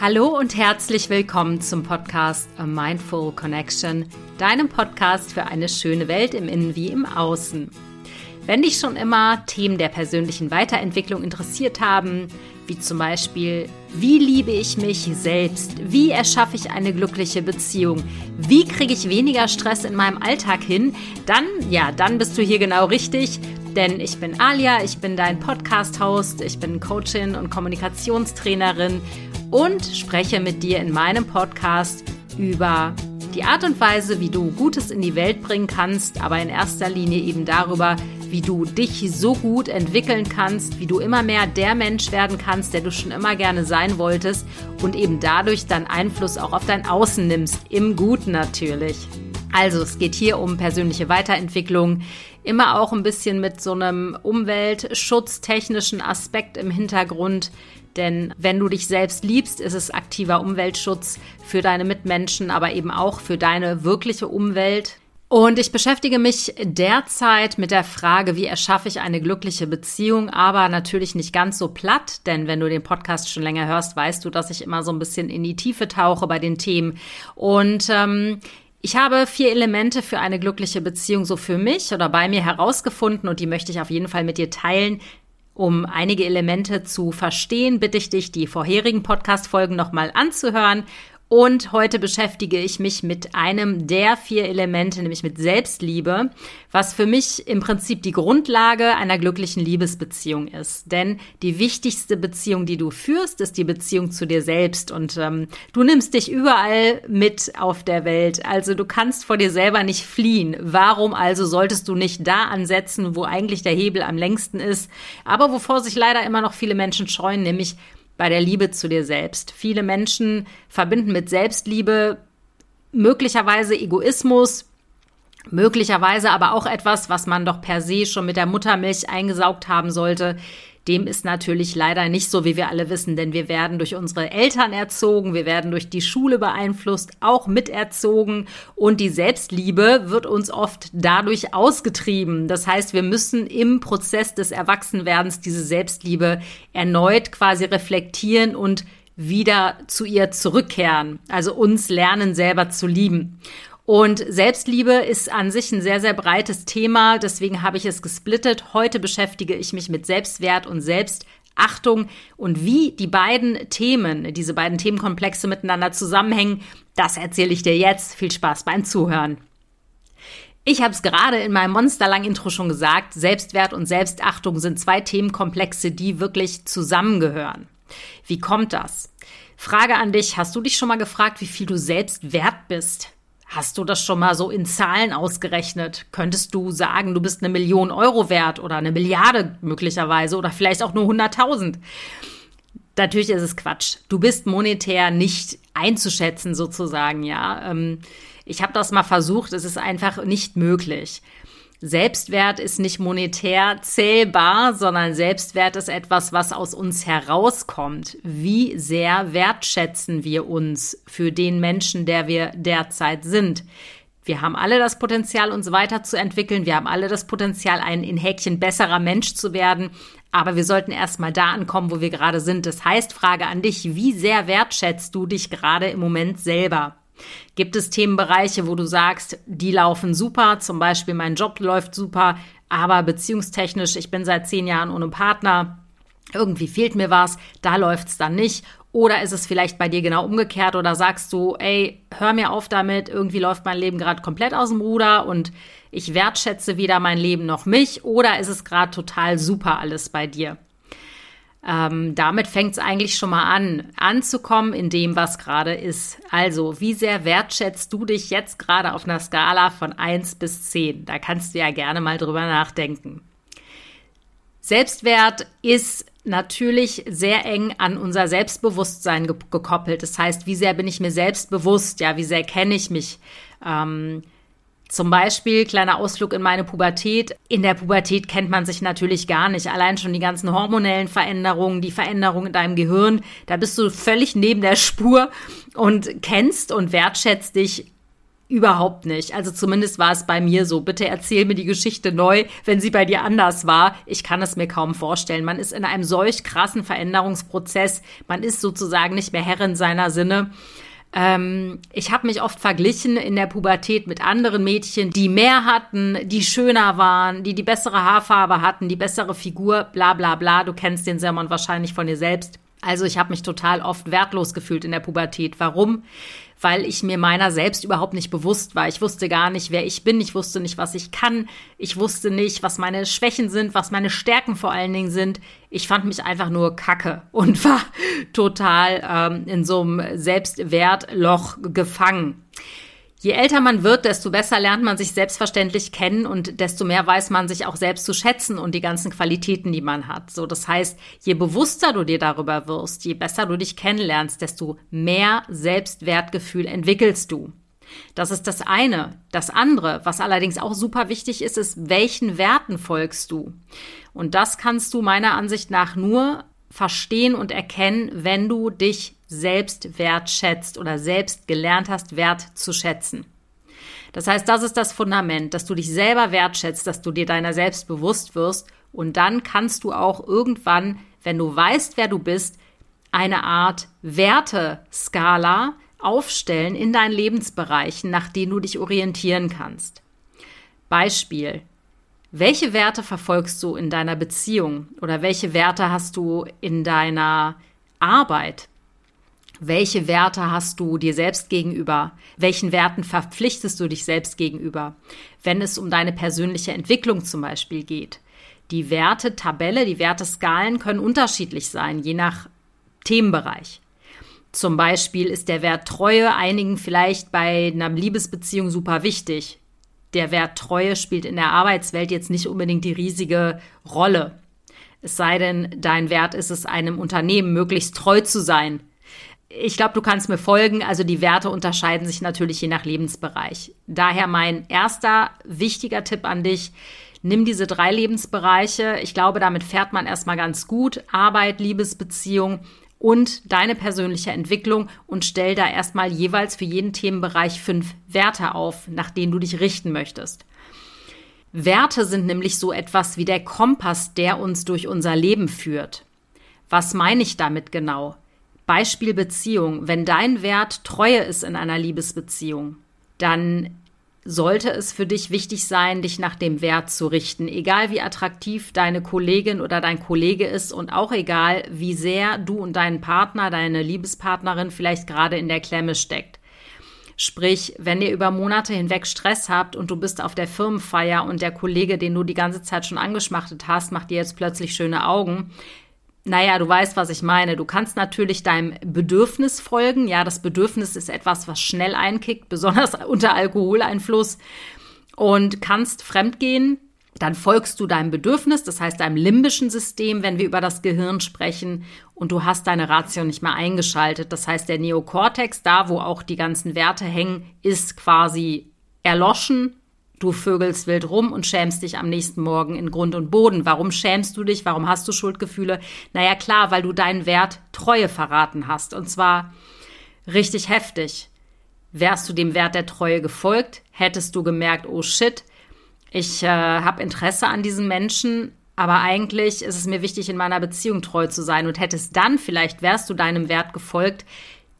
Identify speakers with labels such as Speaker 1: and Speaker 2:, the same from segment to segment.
Speaker 1: Hallo und herzlich willkommen zum Podcast A Mindful Connection, deinem Podcast für eine schöne Welt im Innen wie im Außen. Wenn dich schon immer Themen der persönlichen Weiterentwicklung interessiert haben, wie zum Beispiel, wie liebe ich mich selbst? Wie erschaffe ich eine glückliche Beziehung? Wie kriege ich weniger Stress in meinem Alltag hin? Dann, ja, dann bist du hier genau richtig. Denn ich bin Alia, ich bin dein Podcast-Host, ich bin Coachin und Kommunikationstrainerin und spreche mit dir in meinem Podcast über die Art und Weise, wie du Gutes in die Welt bringen kannst, aber in erster Linie eben darüber, wie du dich so gut entwickeln kannst, wie du immer mehr der Mensch werden kannst, der du schon immer gerne sein wolltest und eben dadurch dann Einfluss auch auf dein Außen nimmst, im Guten natürlich. Also es geht hier um persönliche Weiterentwicklung, immer auch ein bisschen mit so einem umweltschutztechnischen Aspekt im Hintergrund, denn wenn du dich selbst liebst, ist es aktiver Umweltschutz für deine Mitmenschen, aber eben auch für deine wirkliche Umwelt. Und ich beschäftige mich derzeit mit der Frage, wie erschaffe ich eine glückliche Beziehung, aber natürlich nicht ganz so platt, denn wenn du den Podcast schon länger hörst, weißt du, dass ich immer so ein bisschen in die Tiefe tauche bei den Themen. Und ähm, ich habe vier Elemente für eine glückliche Beziehung so für mich oder bei mir herausgefunden und die möchte ich auf jeden Fall mit dir teilen. Um einige Elemente zu verstehen, bitte ich dich, die vorherigen Podcast-Folgen nochmal anzuhören und heute beschäftige ich mich mit einem der vier Elemente, nämlich mit Selbstliebe, was für mich im Prinzip die Grundlage einer glücklichen Liebesbeziehung ist. Denn die wichtigste Beziehung, die du führst, ist die Beziehung zu dir selbst. Und ähm, du nimmst dich überall mit auf der Welt. Also du kannst vor dir selber nicht fliehen. Warum also solltest du nicht da ansetzen, wo eigentlich der Hebel am längsten ist, aber wovor sich leider immer noch viele Menschen scheuen, nämlich bei der Liebe zu dir selbst. Viele Menschen verbinden mit Selbstliebe möglicherweise Egoismus, möglicherweise aber auch etwas, was man doch per se schon mit der Muttermilch eingesaugt haben sollte, dem ist natürlich leider nicht so, wie wir alle wissen, denn wir werden durch unsere Eltern erzogen, wir werden durch die Schule beeinflusst, auch miterzogen und die Selbstliebe wird uns oft dadurch ausgetrieben. Das heißt, wir müssen im Prozess des Erwachsenwerdens diese Selbstliebe erneut quasi reflektieren und wieder zu ihr zurückkehren, also uns lernen selber zu lieben. Und Selbstliebe ist an sich ein sehr, sehr breites Thema. Deswegen habe ich es gesplittet. Heute beschäftige ich mich mit Selbstwert und Selbstachtung und wie die beiden Themen, diese beiden Themenkomplexe miteinander zusammenhängen. Das erzähle ich dir jetzt. Viel Spaß beim Zuhören. Ich habe es gerade in meinem Monsterlang-Intro schon gesagt. Selbstwert und Selbstachtung sind zwei Themenkomplexe, die wirklich zusammengehören. Wie kommt das? Frage an dich. Hast du dich schon mal gefragt, wie viel du selbst wert bist? Hast du das schon mal so in Zahlen ausgerechnet? Könntest du sagen, du bist eine Million Euro wert oder eine Milliarde möglicherweise oder vielleicht auch nur 100.000? Natürlich ist es Quatsch. Du bist monetär nicht einzuschätzen sozusagen, ja. Ähm, ich habe das mal versucht, es ist einfach nicht möglich. Selbstwert ist nicht monetär zählbar, sondern Selbstwert ist etwas, was aus uns herauskommt. Wie sehr wertschätzen wir uns für den Menschen, der wir derzeit sind? Wir haben alle das Potenzial, uns weiterzuentwickeln. Wir haben alle das Potenzial, ein in Häkchen besserer Mensch zu werden. Aber wir sollten erstmal da ankommen, wo wir gerade sind. Das heißt, Frage an dich, wie sehr wertschätzt du dich gerade im Moment selber? Gibt es Themenbereiche, wo du sagst, die laufen super, zum Beispiel mein Job läuft super, aber beziehungstechnisch, ich bin seit zehn Jahren ohne Partner, irgendwie fehlt mir was, da läuft es dann nicht. Oder ist es vielleicht bei dir genau umgekehrt oder sagst du, ey, hör mir auf damit, irgendwie läuft mein Leben gerade komplett aus dem Ruder und ich wertschätze weder mein Leben noch mich oder ist es gerade total super alles bei dir? Ähm, damit fängt es eigentlich schon mal an, anzukommen in dem, was gerade ist. Also, wie sehr wertschätzt du dich jetzt gerade auf einer Skala von 1 bis 10? Da kannst du ja gerne mal drüber nachdenken. Selbstwert ist natürlich sehr eng an unser Selbstbewusstsein ge gekoppelt. Das heißt, wie sehr bin ich mir selbst bewusst? Ja, wie sehr kenne ich mich? Ähm, zum Beispiel, kleiner Ausflug in meine Pubertät. In der Pubertät kennt man sich natürlich gar nicht. Allein schon die ganzen hormonellen Veränderungen, die Veränderungen in deinem Gehirn, da bist du völlig neben der Spur und kennst und wertschätzt dich Überhaupt nicht. Also zumindest war es bei mir so. Bitte erzähl mir die Geschichte neu, wenn sie bei dir anders war. Ich kann es mir kaum vorstellen. Man ist in einem solch krassen Veränderungsprozess. Man ist sozusagen nicht mehr Herrin seiner Sinne. Ähm, ich habe mich oft verglichen in der Pubertät mit anderen Mädchen, die mehr hatten, die schöner waren, die die bessere Haarfarbe hatten, die bessere Figur, bla bla bla. Du kennst den Sermon wahrscheinlich von dir selbst. Also ich habe mich total oft wertlos gefühlt in der Pubertät. Warum? Weil ich mir meiner selbst überhaupt nicht bewusst war. Ich wusste gar nicht, wer ich bin. Ich wusste nicht, was ich kann. Ich wusste nicht, was meine Schwächen sind, was meine Stärken vor allen Dingen sind. Ich fand mich einfach nur kacke und war total ähm, in so einem Selbstwertloch gefangen. Je älter man wird, desto besser lernt man sich selbstverständlich kennen und desto mehr weiß man sich auch selbst zu schätzen und die ganzen Qualitäten, die man hat. So, das heißt, je bewusster du dir darüber wirst, je besser du dich kennenlernst, desto mehr Selbstwertgefühl entwickelst du. Das ist das eine. Das andere, was allerdings auch super wichtig ist, ist, welchen Werten folgst du? Und das kannst du meiner Ansicht nach nur verstehen und erkennen, wenn du dich selbst wertschätzt oder selbst gelernt hast, Wert zu schätzen. Das heißt, das ist das Fundament, dass du dich selber wertschätzt, dass du dir deiner selbst bewusst wirst und dann kannst du auch irgendwann, wenn du weißt, wer du bist, eine Art Werteskala aufstellen in deinen Lebensbereichen, nach denen du dich orientieren kannst. Beispiel. Welche Werte verfolgst du in deiner Beziehung oder welche Werte hast du in deiner Arbeit? Welche Werte hast du dir selbst gegenüber? Welchen Werten verpflichtest du dich selbst gegenüber? Wenn es um deine persönliche Entwicklung zum Beispiel geht. Die Wertetabelle, die Werteskalen können unterschiedlich sein, je nach Themenbereich. Zum Beispiel ist der Wert Treue einigen vielleicht bei einer Liebesbeziehung super wichtig. Der Wert Treue spielt in der Arbeitswelt jetzt nicht unbedingt die riesige Rolle. Es sei denn, dein Wert ist es, einem Unternehmen möglichst treu zu sein ich glaube, du kannst mir folgen. Also die Werte unterscheiden sich natürlich je nach Lebensbereich. Daher mein erster wichtiger Tipp an dich. Nimm diese drei Lebensbereiche. Ich glaube, damit fährt man erstmal ganz gut. Arbeit, Liebesbeziehung und deine persönliche Entwicklung und stell da erstmal jeweils für jeden Themenbereich fünf Werte auf, nach denen du dich richten möchtest. Werte sind nämlich so etwas wie der Kompass, der uns durch unser Leben führt. Was meine ich damit genau? Beispiel Beziehung. Wenn dein Wert Treue ist in einer Liebesbeziehung, dann sollte es für dich wichtig sein, dich nach dem Wert zu richten. Egal wie attraktiv deine Kollegin oder dein Kollege ist und auch egal, wie sehr du und dein Partner, deine Liebespartnerin vielleicht gerade in der Klemme steckt. Sprich, wenn ihr über Monate hinweg Stress habt und du bist auf der Firmenfeier und der Kollege, den du die ganze Zeit schon angeschmachtet hast, macht dir jetzt plötzlich schöne Augen, naja, du weißt, was ich meine. Du kannst natürlich deinem Bedürfnis folgen. Ja, das Bedürfnis ist etwas, was schnell einkickt, besonders unter Alkoholeinfluss. Und kannst fremdgehen. Dann folgst du deinem Bedürfnis, das heißt deinem limbischen System, wenn wir über das Gehirn sprechen. Und du hast deine Ratio nicht mehr eingeschaltet. Das heißt, der Neokortex, da wo auch die ganzen Werte hängen, ist quasi erloschen Du vögelst wild rum und schämst dich am nächsten Morgen in Grund und Boden. Warum schämst du dich? Warum hast du Schuldgefühle? Naja, klar, weil du deinen Wert Treue verraten hast. Und zwar richtig heftig. Wärst du dem Wert der Treue gefolgt, hättest du gemerkt, oh shit, ich äh, habe Interesse an diesen Menschen, aber eigentlich ist es mir wichtig, in meiner Beziehung treu zu sein und hättest dann, vielleicht wärst du deinem Wert gefolgt,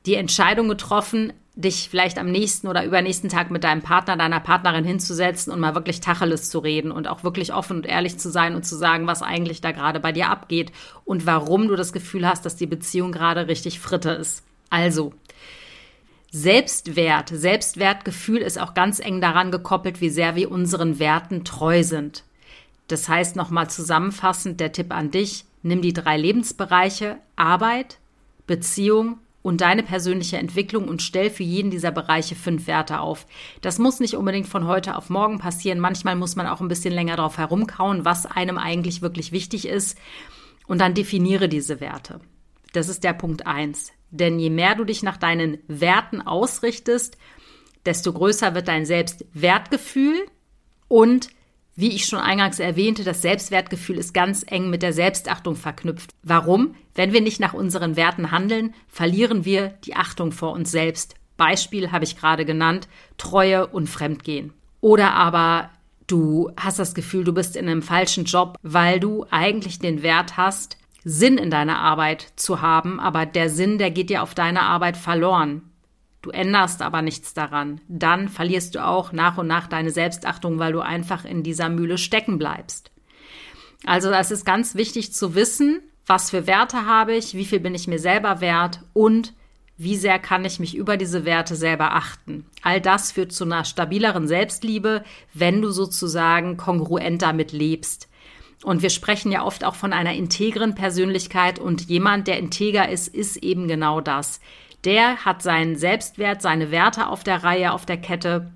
Speaker 1: die Entscheidung getroffen, dich vielleicht am nächsten oder übernächsten Tag mit deinem Partner, deiner Partnerin hinzusetzen und mal wirklich Tacheles zu reden und auch wirklich offen und ehrlich zu sein und zu sagen, was eigentlich da gerade bei dir abgeht und warum du das Gefühl hast, dass die Beziehung gerade richtig fritte ist. Also, Selbstwert, Selbstwertgefühl ist auch ganz eng daran gekoppelt, wie sehr wir unseren Werten treu sind. Das heißt nochmal zusammenfassend der Tipp an dich, nimm die drei Lebensbereiche Arbeit, Beziehung und deine persönliche Entwicklung und stell für jeden dieser Bereiche fünf Werte auf. Das muss nicht unbedingt von heute auf morgen passieren. Manchmal muss man auch ein bisschen länger drauf herumkauen, was einem eigentlich wirklich wichtig ist. Und dann definiere diese Werte. Das ist der Punkt eins. Denn je mehr du dich nach deinen Werten ausrichtest, desto größer wird dein Selbstwertgefühl und wie ich schon eingangs erwähnte, das Selbstwertgefühl ist ganz eng mit der Selbstachtung verknüpft. Warum? Wenn wir nicht nach unseren Werten handeln, verlieren wir die Achtung vor uns selbst Beispiel habe ich gerade genannt, Treue und Fremdgehen. Oder aber du hast das Gefühl, du bist in einem falschen Job, weil du eigentlich den Wert hast, Sinn in deiner Arbeit zu haben, aber der Sinn, der geht dir auf deine Arbeit verloren. Du änderst aber nichts daran. Dann verlierst du auch nach und nach deine Selbstachtung, weil du einfach in dieser Mühle stecken bleibst. Also das ist ganz wichtig zu wissen, was für Werte habe ich, wie viel bin ich mir selber wert und wie sehr kann ich mich über diese Werte selber achten. All das führt zu einer stabileren Selbstliebe, wenn du sozusagen kongruent damit lebst. Und wir sprechen ja oft auch von einer integren Persönlichkeit und jemand, der integer ist, ist eben genau das. Der hat seinen Selbstwert, seine Werte auf der Reihe, auf der Kette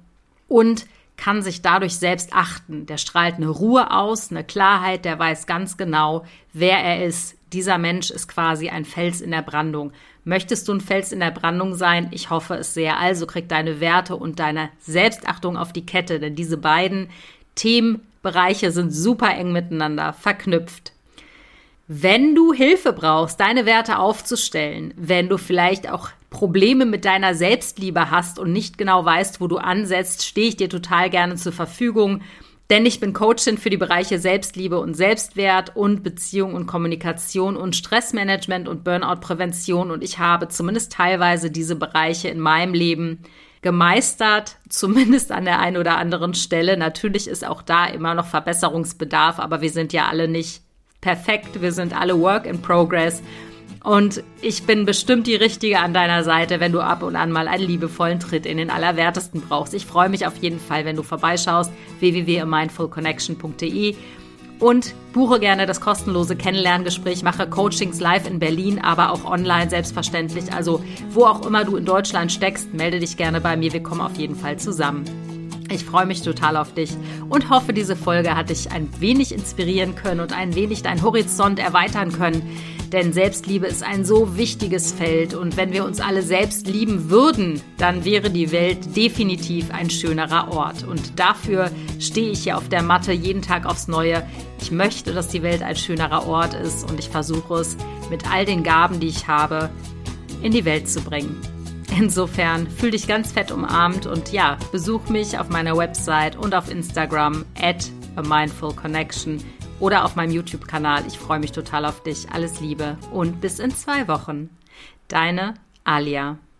Speaker 1: und kann sich dadurch selbst achten. Der strahlt eine Ruhe aus, eine Klarheit, der weiß ganz genau, wer er ist. Dieser Mensch ist quasi ein Fels in der Brandung. Möchtest du ein Fels in der Brandung sein? Ich hoffe es sehr. Also krieg deine Werte und deine Selbstachtung auf die Kette, denn diese beiden Themenbereiche sind super eng miteinander verknüpft. Wenn du Hilfe brauchst, deine Werte aufzustellen, wenn du vielleicht auch Probleme mit deiner Selbstliebe hast und nicht genau weißt, wo du ansetzt, stehe ich dir total gerne zur Verfügung. Denn ich bin Coachin für die Bereiche Selbstliebe und Selbstwert und Beziehung und Kommunikation und Stressmanagement und Burnout-Prävention. Und ich habe zumindest teilweise diese Bereiche in meinem Leben gemeistert, zumindest an der einen oder anderen Stelle. Natürlich ist auch da immer noch Verbesserungsbedarf, aber wir sind ja alle nicht perfekt. Wir sind alle Work in Progress. Und ich bin bestimmt die Richtige an deiner Seite, wenn du ab und an mal einen liebevollen Tritt in den Allerwertesten brauchst. Ich freue mich auf jeden Fall, wenn du vorbeischaust, www.mindfulconnection.de und buche gerne das kostenlose Kennenlerngespräch, mache Coachings live in Berlin, aber auch online selbstverständlich. Also wo auch immer du in Deutschland steckst, melde dich gerne bei mir. Wir kommen auf jeden Fall zusammen. Ich freue mich total auf dich und hoffe, diese Folge hat dich ein wenig inspirieren können und ein wenig deinen Horizont erweitern können. Denn Selbstliebe ist ein so wichtiges Feld und wenn wir uns alle selbst lieben würden, dann wäre die Welt definitiv ein schönerer Ort. Und dafür stehe ich hier auf der Matte jeden Tag aufs Neue. Ich möchte, dass die Welt ein schönerer Ort ist und ich versuche es mit all den Gaben, die ich habe, in die Welt zu bringen. Insofern fühl dich ganz fett umarmt und ja, besuch mich auf meiner Website und auf Instagram at a mindful connection oder auf meinem YouTube-Kanal. Ich freue mich total auf dich. Alles Liebe und bis in zwei Wochen. Deine Alia.